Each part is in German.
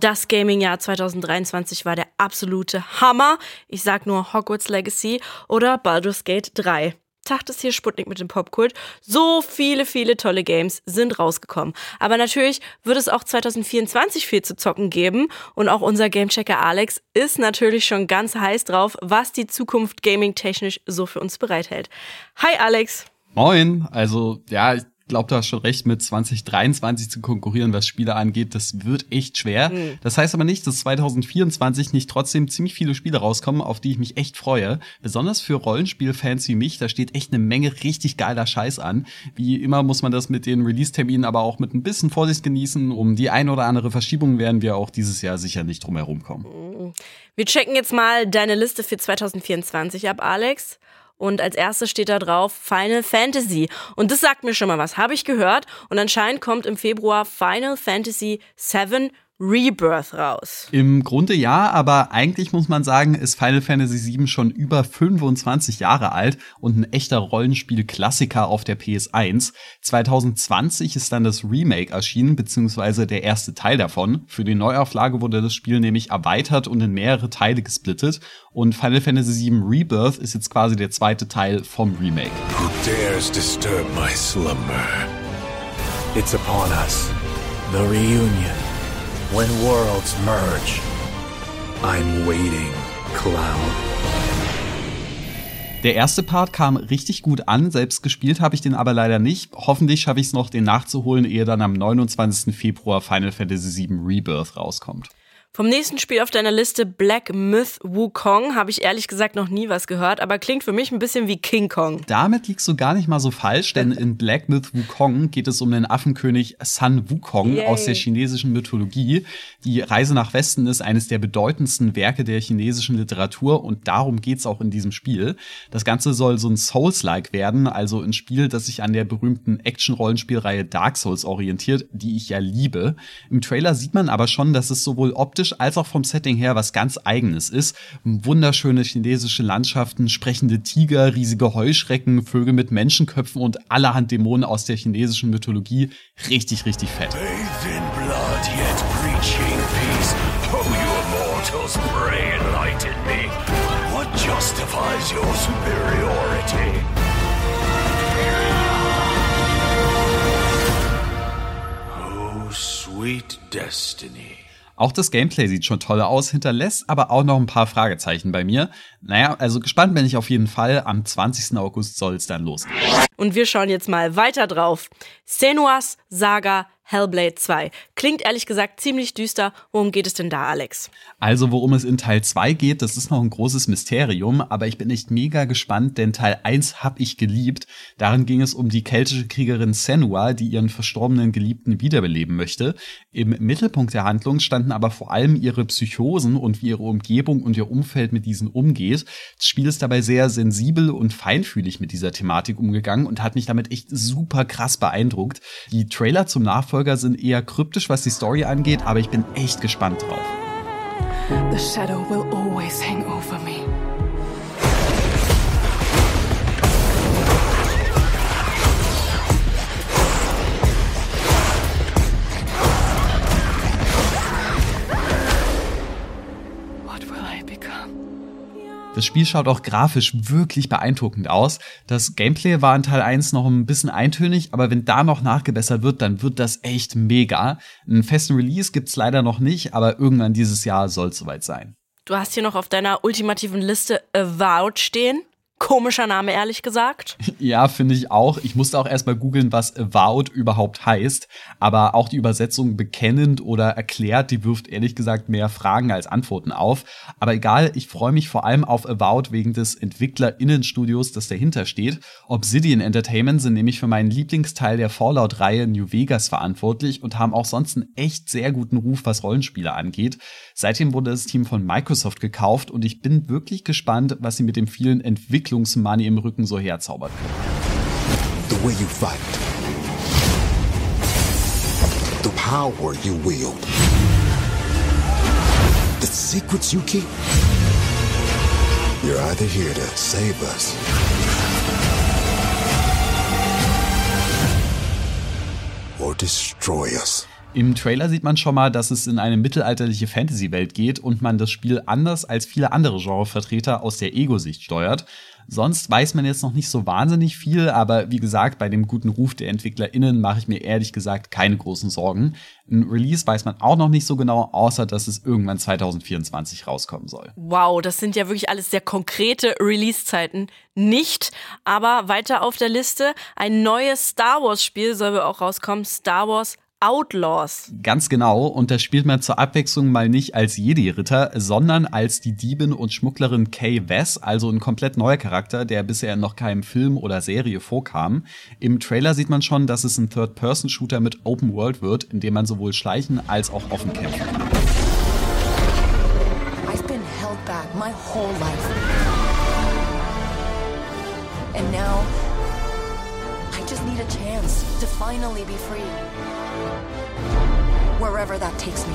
Das Gaming-Jahr 2023 war der absolute Hammer. Ich sag nur Hogwarts Legacy oder Baldur's Gate 3. Tag ist hier Sputnik mit dem Popkult. So viele, viele tolle Games sind rausgekommen. Aber natürlich wird es auch 2024 viel zu zocken geben. Und auch unser Gamechecker Alex ist natürlich schon ganz heiß drauf, was die Zukunft gaming-technisch so für uns bereithält. Hi Alex! Moin! Also, ja, glaube, du hast schon recht, mit 2023 zu konkurrieren, was Spiele angeht, das wird echt schwer. Mhm. Das heißt aber nicht, dass 2024 nicht trotzdem ziemlich viele Spiele rauskommen, auf die ich mich echt freue. Besonders für Rollenspielfans wie mich, da steht echt eine Menge richtig geiler Scheiß an. Wie immer muss man das mit den Release-Terminen aber auch mit ein bisschen Vorsicht genießen. Um die ein oder andere Verschiebung werden wir auch dieses Jahr sicher nicht drum herum kommen. Mhm. Wir checken jetzt mal deine Liste für 2024 ab, Alex. Und als erstes steht da drauf Final Fantasy. Und das sagt mir schon mal was, habe ich gehört. Und anscheinend kommt im Februar Final Fantasy VII Rebirth raus. Im Grunde ja, aber eigentlich muss man sagen, ist Final Fantasy VII schon über 25 Jahre alt und ein echter Rollenspiel-Klassiker auf der PS1. 2020 ist dann das Remake erschienen, beziehungsweise der erste Teil davon. Für die Neuauflage wurde das Spiel nämlich erweitert und in mehrere Teile gesplittet. Und Final Fantasy VII Rebirth ist jetzt quasi der zweite Teil vom Remake. Who dares disturb my slumber? It's upon us. The reunion. When worlds merge, I'm waiting, Cloud. Der erste Part kam richtig gut an, selbst gespielt habe ich den aber leider nicht. Hoffentlich schaffe ich es noch, den nachzuholen, ehe dann am 29. Februar Final Fantasy VII Rebirth rauskommt. Vom nächsten Spiel auf deiner Liste Black Myth Wukong habe ich ehrlich gesagt noch nie was gehört, aber klingt für mich ein bisschen wie King Kong. Damit liegst du gar nicht mal so falsch, denn in Black Myth Wukong geht es um den Affenkönig Sun Wukong Yay. aus der chinesischen Mythologie. Die Reise nach Westen ist eines der bedeutendsten Werke der chinesischen Literatur und darum geht es auch in diesem Spiel. Das Ganze soll so ein Souls-like werden, also ein Spiel, das sich an der berühmten Action-Rollenspielreihe Dark Souls orientiert, die ich ja liebe. Im Trailer sieht man aber schon, dass es sowohl optisch optisch als auch vom Setting her was ganz eigenes ist. Wunderschöne chinesische Landschaften, sprechende Tiger, riesige Heuschrecken, Vögel mit Menschenköpfen und allerhand Dämonen aus der chinesischen Mythologie. Richtig, richtig fett. sweet destiny. Auch das Gameplay sieht schon toll aus, hinterlässt aber auch noch ein paar Fragezeichen bei mir. Naja, also gespannt bin ich auf jeden Fall. Am 20. August soll es dann losgehen. Und wir schauen jetzt mal weiter drauf. Senua's Saga Hellblade 2. Klingt ehrlich gesagt ziemlich düster. Worum geht es denn da, Alex? Also, worum es in Teil 2 geht, das ist noch ein großes Mysterium, aber ich bin echt mega gespannt, denn Teil 1 hab ich geliebt. Darin ging es um die keltische Kriegerin Senua, die ihren verstorbenen Geliebten wiederbeleben möchte. Im Mittelpunkt der Handlung standen aber vor allem ihre Psychosen und wie ihre Umgebung und ihr Umfeld mit diesen umgeht. Das Spiel ist dabei sehr sensibel und feinfühlig mit dieser Thematik umgegangen und hat mich damit echt super krass beeindruckt. Die Trailer zum Nachfolger Nachfolger sind eher kryptisch, was die Story angeht, aber ich bin echt gespannt drauf. The shadow will always hang over me. Das Spiel schaut auch grafisch wirklich beeindruckend aus. Das Gameplay war in Teil 1 noch ein bisschen eintönig, aber wenn da noch nachgebessert wird, dann wird das echt mega. Einen festen Release gibt's leider noch nicht, aber irgendwann dieses Jahr soll es soweit sein. Du hast hier noch auf deiner ultimativen Liste Avowed stehen. Komischer Name, ehrlich gesagt. Ja, finde ich auch. Ich musste auch erstmal googeln, was Avowed überhaupt heißt. Aber auch die Übersetzung bekennend oder erklärt, die wirft ehrlich gesagt mehr Fragen als Antworten auf. Aber egal, ich freue mich vor allem auf Avowed wegen des EntwicklerInnenstudios, das dahinter steht. Obsidian Entertainment sind nämlich für meinen Lieblingsteil der Fallout-Reihe New Vegas verantwortlich und haben auch sonst einen echt sehr guten Ruf, was Rollenspiele angeht. Seitdem wurde das Team von Microsoft gekauft und ich bin wirklich gespannt, was sie mit dem vielen Entwicklern Entwicklungsmoney im Rücken so herzaubert. The way you fight. The power you wield. The secrets you keep. You're either here to save us or destroy us. Im Trailer sieht man schon mal, dass es in eine mittelalterliche Fantasy-Welt geht und man das Spiel anders als viele andere Genrevertreter aus der Ego-Sicht steuert. Sonst weiß man jetzt noch nicht so wahnsinnig viel, aber wie gesagt, bei dem guten Ruf der EntwicklerInnen mache ich mir ehrlich gesagt keine großen Sorgen. Ein Release weiß man auch noch nicht so genau, außer dass es irgendwann 2024 rauskommen soll. Wow, das sind ja wirklich alles sehr konkrete Release-Zeiten. Nicht, aber weiter auf der Liste ein neues Star Wars-Spiel soll auch rauskommen, Star Wars Outlaws. Ganz genau. Und da spielt man zur Abwechslung mal nicht als Jedi-Ritter, sondern als die Diebin und Schmugglerin Kay Wess, also ein komplett neuer Charakter, der bisher in noch keinem Film oder Serie vorkam. Im Trailer sieht man schon, dass es ein Third-Person-Shooter mit Open World wird, in dem man sowohl schleichen als auch offen kämpfen kann. I've been held back my whole life. And now I just need a chance to finally be free wherever that takes me.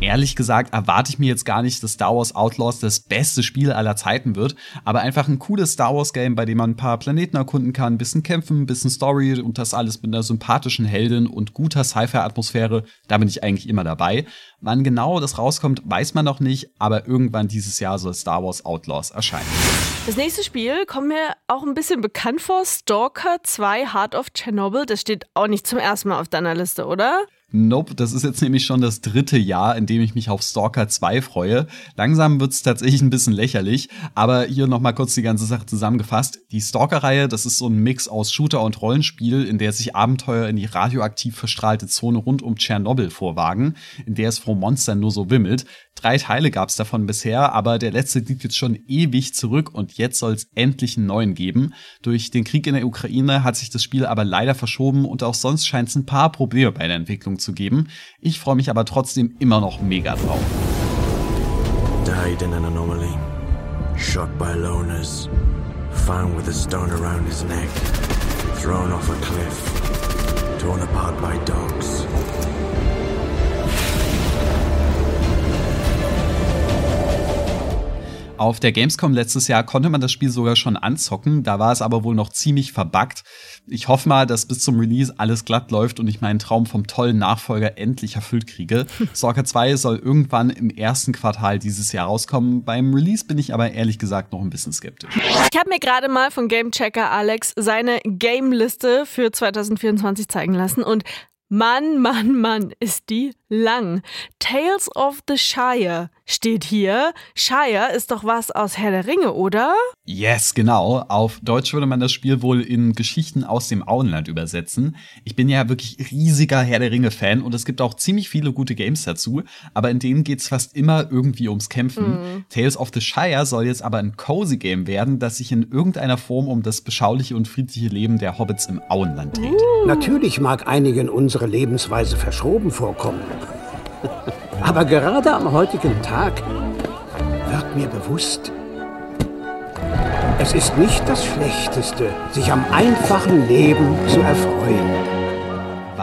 Ehrlich gesagt erwarte ich mir jetzt gar nicht, dass Star Wars Outlaws das beste Spiel aller Zeiten wird, aber einfach ein cooles Star Wars Game, bei dem man ein paar Planeten erkunden kann, ein bisschen kämpfen, ein bisschen Story und das alles mit einer sympathischen Heldin und guter Sci-Fi-Atmosphäre, da bin ich eigentlich immer dabei. Wann genau das rauskommt, weiß man noch nicht, aber irgendwann dieses Jahr soll Star Wars Outlaws erscheinen. Das nächste Spiel kommt mir auch ein bisschen bekannt vor, Stalker 2 Heart of Chernobyl. Das steht auch nicht zum ersten Mal auf deiner Liste, oder? Nope, das ist jetzt nämlich schon das dritte Jahr, in dem ich mich auf Stalker 2 freue. Langsam wird's tatsächlich ein bisschen lächerlich, aber hier nochmal kurz die ganze Sache zusammengefasst. Die Stalker-Reihe, das ist so ein Mix aus Shooter und Rollenspiel, in der sich Abenteuer in die radioaktiv verstrahlte Zone rund um Tschernobyl vorwagen, in der es vor Monstern nur so wimmelt. Drei Teile gab's davon bisher, aber der letzte liegt jetzt schon ewig zurück und jetzt soll's endlich einen neuen geben. Durch den Krieg in der Ukraine hat sich das Spiel aber leider verschoben und auch sonst scheint es ein paar Probleme bei der Entwicklung zu geben. Ich freue mich aber trotzdem immer noch mega drauf. Died in an anomaly. Shot by loners. Found with a stone around his neck. Thrown off a cliff. Torn apart by dogs. Auf der Gamescom letztes Jahr konnte man das Spiel sogar schon anzocken, da war es aber wohl noch ziemlich verbuggt. Ich hoffe mal, dass bis zum Release alles glatt läuft und ich meinen Traum vom tollen Nachfolger endlich erfüllt kriege. Stalker 2 soll irgendwann im ersten Quartal dieses Jahr rauskommen. Beim Release bin ich aber ehrlich gesagt noch ein bisschen skeptisch. Ich habe mir gerade mal von Gamechecker Alex seine Game-Liste für 2024 zeigen lassen und Mann, Mann, Mann, ist die lang. Tales of the Shire steht hier. Shire ist doch was aus Herr der Ringe, oder? Yes, genau. Auf Deutsch würde man das Spiel wohl in Geschichten aus dem Auenland übersetzen. Ich bin ja wirklich riesiger Herr der Ringe-Fan und es gibt auch ziemlich viele gute Games dazu, aber in denen geht's fast immer irgendwie ums Kämpfen. Mm. Tales of the Shire soll jetzt aber ein cozy Game werden, das sich in irgendeiner Form um das beschauliche und friedliche Leben der Hobbits im Auenland dreht. Uh. Natürlich mag einigen unsere Lebensweise verschoben vorkommen. Aber gerade am heutigen Tag wird mir bewusst, es ist nicht das Schlechteste, sich am einfachen Leben zu erfreuen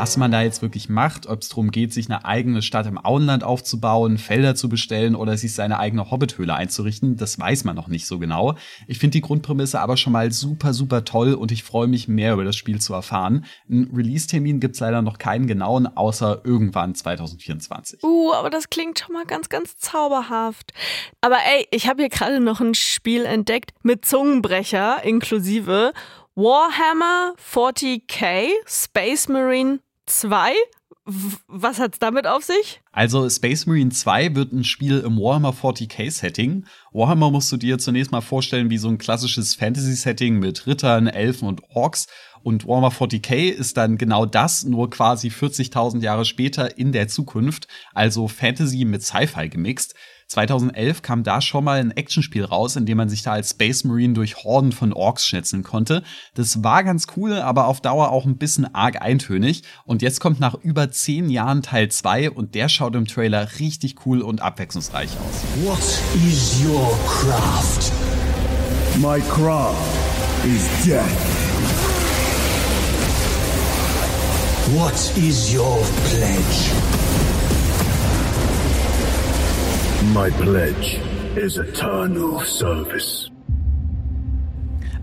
was man da jetzt wirklich macht, ob es darum geht, sich eine eigene Stadt im Auenland aufzubauen, Felder zu bestellen oder sich seine eigene Hobbithöhle einzurichten, das weiß man noch nicht so genau. Ich finde die Grundprämisse aber schon mal super, super toll und ich freue mich mehr über das Spiel zu erfahren. Ein Release-Termin gibt es leider noch keinen genauen, außer irgendwann 2024. Uh, aber das klingt schon mal ganz, ganz zauberhaft. Aber ey, ich habe hier gerade noch ein Spiel entdeckt mit Zungenbrecher inklusive. Warhammer 40k Space Marine 2? Was hat's damit auf sich? Also Space Marine 2 wird ein Spiel im Warhammer 40k Setting. Warhammer musst du dir zunächst mal vorstellen wie so ein klassisches Fantasy Setting mit Rittern, Elfen und Orks. Und Warhammer 40k ist dann genau das, nur quasi 40.000 Jahre später in der Zukunft. Also Fantasy mit Sci-Fi gemixt. 2011 kam da schon mal ein Actionspiel raus, in dem man sich da als Space Marine durch Horden von Orks schätzen konnte. Das war ganz cool, aber auf Dauer auch ein bisschen arg eintönig. Und jetzt kommt nach über zehn Jahren Teil 2 und der schaut im Trailer richtig cool und abwechslungsreich aus. What is your craft? My craft is death. What is your pledge? My pledge is eternal service.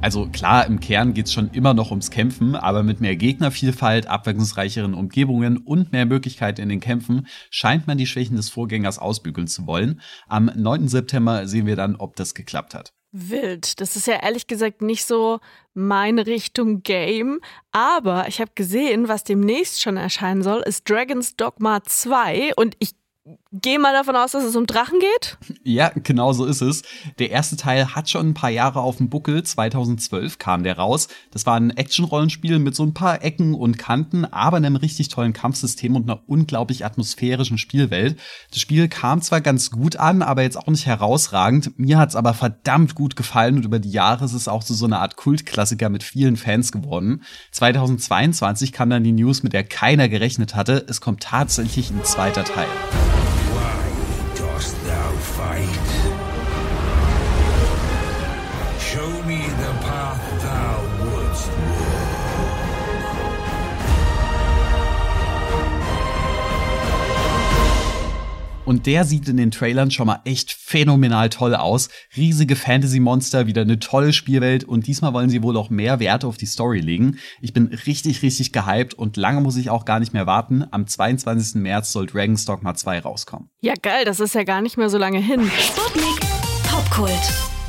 Also klar, im Kern geht's schon immer noch ums Kämpfen, aber mit mehr Gegnervielfalt, abwechslungsreicheren Umgebungen und mehr Möglichkeiten in den Kämpfen scheint man die Schwächen des Vorgängers ausbügeln zu wollen. Am 9. September sehen wir dann, ob das geklappt hat. Wild. Das ist ja ehrlich gesagt nicht so meine Richtung Game. Aber ich habe gesehen, was demnächst schon erscheinen soll, ist Dragon's Dogma 2. Und ich gehe mal davon aus, dass es um Drachen geht. Ja, genau so ist es. Der erste Teil hat schon ein paar Jahre auf dem Buckel. 2012 kam der raus. Das war ein Action-Rollenspiel mit so ein paar Ecken und Kanten, aber einem richtig tollen Kampfsystem und einer unglaublich atmosphärischen Spielwelt. Das Spiel kam zwar ganz gut an, aber jetzt auch nicht herausragend. Mir hat's aber verdammt gut gefallen und über die Jahre ist es auch so, so eine Art Kultklassiker mit vielen Fans geworden. 2022 kam dann die News, mit der keiner gerechnet hatte. Es kommt tatsächlich ein zweiter Teil. Und der sieht in den Trailern schon mal echt phänomenal toll aus. Riesige Fantasy-Monster, wieder eine tolle Spielwelt und diesmal wollen sie wohl auch mehr Wert auf die Story legen. Ich bin richtig, richtig gehypt und lange muss ich auch gar nicht mehr warten. Am 22. März soll Dragon's Dogma 2 rauskommen. Ja, geil, das ist ja gar nicht mehr so lange hin. Sputnik Popkult.